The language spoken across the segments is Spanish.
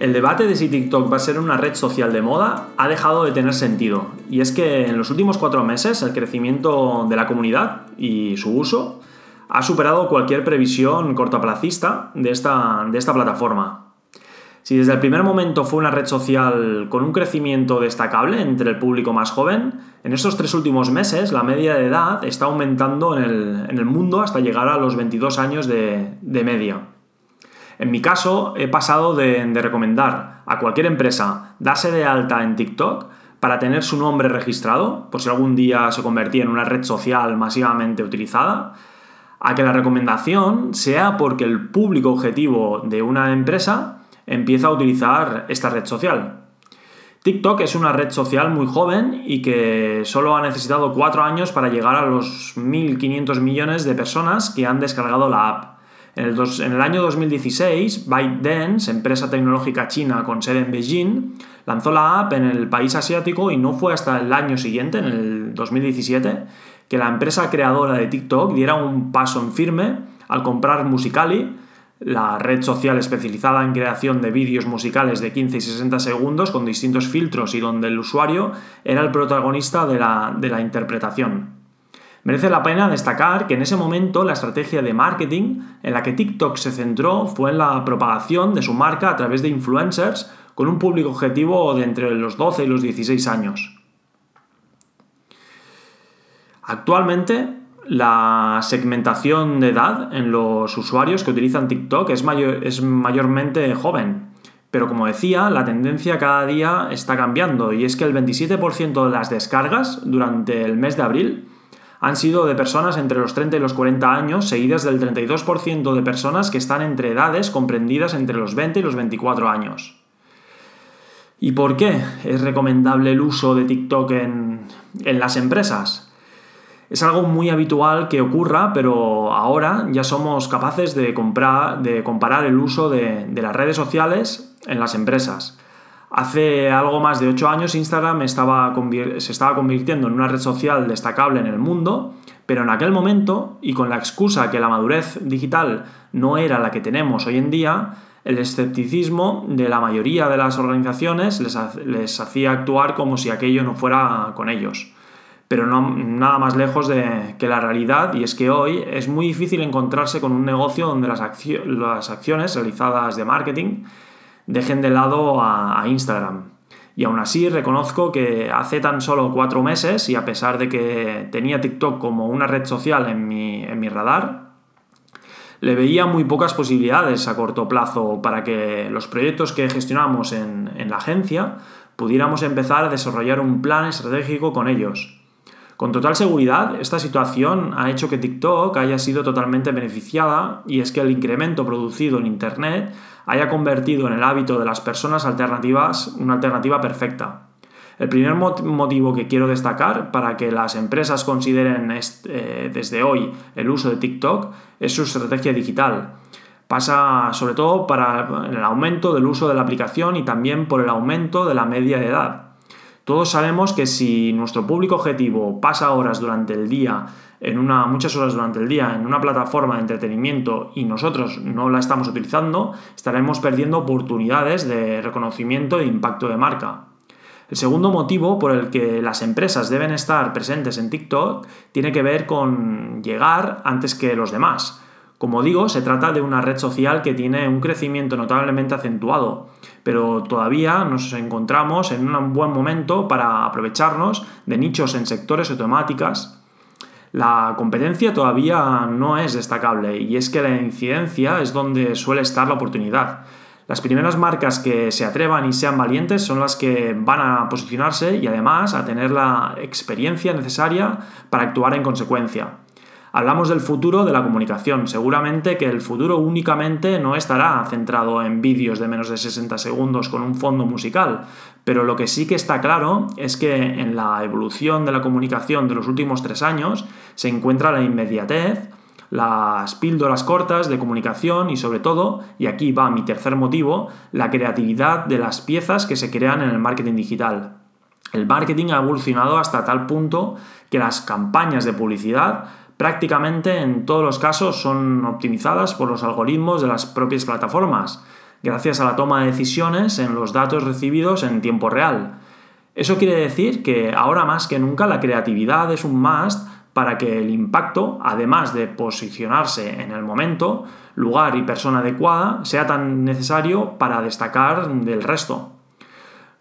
El debate de si TikTok va a ser una red social de moda ha dejado de tener sentido. Y es que en los últimos cuatro meses el crecimiento de la comunidad y su uso ha superado cualquier previsión cortoplacista de esta, de esta plataforma. Si desde el primer momento fue una red social con un crecimiento destacable entre el público más joven, en estos tres últimos meses la media de edad está aumentando en el, mundo hasta llegar a los 22 años de, media. En mi caso, he pasado de, recomendar a cualquier empresa darse de alta en TikTok para tener su nombre registrado, por si algún día se convertía en una red social masivamente utilizada, a que la recomendación sea porque el público objetivo de una empresa empieza a utilizar esta red social. TikTok es una red social muy joven y que solo ha necesitado cuatro años para llegar a los 1.500 millones de personas que han descargado la app. En el, año 2016, ByteDance, empresa tecnológica china con sede en Beijing, lanzó la app en el país asiático y no fue hasta el año siguiente, en el 2017, que la empresa creadora de TikTok diera un paso en firme al comprar Musicali, la red social especializada en creación de vídeos musicales de 15 y 60 segundos con distintos filtros y donde el usuario era el protagonista de la interpretación. Merece la pena destacar que en ese momento la estrategia de marketing en la que TikTok se centró fue en la propagación de su marca a través de influencers con un público objetivo de entre los 12 y los 16 años. Actualmente, la segmentación de edad en los usuarios que utilizan TikTok es, mayormente joven. Pero como decía, la tendencia cada día está cambiando y es que el 27% de las descargas durante el mes de abril han sido de personas entre los 30 y los 40 años, seguidas del 32% de personas que están entre edades comprendidas entre los 20 y los 24 años. ¿Y por qué es recomendable el uso de TikTok en, las empresas? Es algo muy habitual que ocurra, pero ahora ya somos capaces de, comprar, de comparar el uso de, las redes sociales en las empresas. Hace algo más de 8 años Instagram se estaba convirtiendo en una red social destacable en el mundo, pero en aquel momento, y con la excusa que la madurez digital no era la que tenemos hoy en día, el escepticismo de la mayoría de las organizaciones les, hacía actuar como si aquello no fuera con ellos. Pero no, nada más lejos de que la realidad, y es que hoy es muy difícil encontrarse con un negocio donde las acciones realizadas de marketing dejen de lado a, Instagram. Y aún así reconozco que hace tan solo cuatro meses, y a pesar de que tenía TikTok como una red social en mi, en mi radar, le veía muy pocas posibilidades a corto plazo para que los proyectos que gestionamos en, en la agencia pudiéramos empezar a desarrollar un plan estratégico con ellos. Con total seguridad, esta situación ha hecho que TikTok haya sido totalmente beneficiada y es que el incremento producido en Internet haya convertido en el hábito de las personas alternativas una alternativa perfecta. El primer motivo que quiero destacar para que las empresas consideren eh, desde hoy el uso de TikTok es su estrategia digital. Pasa sobre todo para el aumento del uso de la aplicación y también por el aumento de la media de edad. Todos sabemos que si nuestro público objetivo pasa horas durante el día, en una, muchas horas durante el día, en una plataforma de entretenimiento y nosotros no la estamos utilizando, estaremos perdiendo oportunidades de reconocimiento e impacto de marca. El segundo motivo por el que las empresas deben estar presentes en TikTok tiene que ver con llegar antes que los demás. Como digo, se trata de una red social que tiene un crecimiento notablemente acentuado, pero todavía nos encontramos en un buen momento para aprovecharnos de nichos en sectores automáticas. La competencia todavía no es destacable y es que la incidencia es donde suele estar la oportunidad. Las primeras marcas que se atrevan y sean valientes son las que van a posicionarse y además a tener la experiencia necesaria para actuar en consecuencia. Hablamos del futuro de la comunicación. Seguramente que el futuro únicamente no estará centrado en vídeos de menos de 60 segundos con un fondo musical, pero lo que sí que está claro es que en la evolución de la comunicación de los últimos tres años se encuentra la inmediatez, las píldoras cortas de comunicación y sobre todo, y aquí va mi tercer motivo, la creatividad de las piezas que se crean en el marketing digital. El marketing ha evolucionado hasta tal punto que las campañas de publicidad prácticamente en todos los casos son optimizadas por los algoritmos de las propias plataformas. gracias a la toma de decisiones en los datos recibidos en tiempo real. Eso quiere decir que ahora más que nunca la creatividad es un must para que el impacto, además de posicionarse en el momento, lugar y persona adecuada, sea tan necesario para destacar del resto.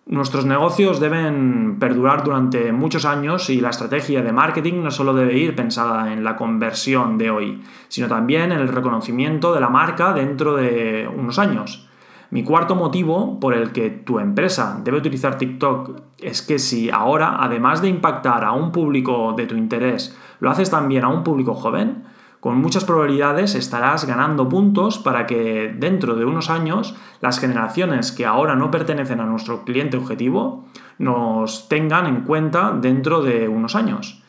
Nuestros negocios deben perdurar durante muchos años y la estrategia de marketing no solo debe ir pensada en la conversión de hoy, sino también en el reconocimiento de la marca dentro de unos años. Mi cuarto motivo por el que tu empresa debe utilizar TikTok es que si ahora, además de impactar a un público de tu interés, lo haces también a un público joven, con muchas probabilidades estarás ganando puntos para que dentro de unos años las generaciones que ahora no pertenecen a nuestro cliente objetivo nos tengan en cuenta dentro de unos años.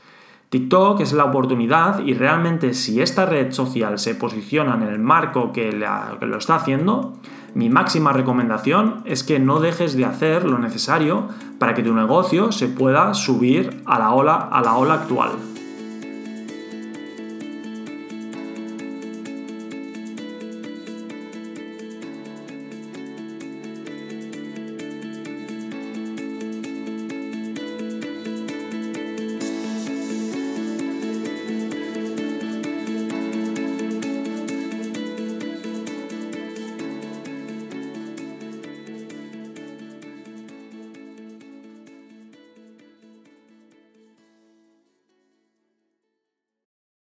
TikTok es la oportunidad y realmente si esta red social se posiciona en el marco que, lo está haciendo, mi máxima recomendación es que no dejes de hacer lo necesario para que tu negocio se pueda subir a la ola, a la ola actual.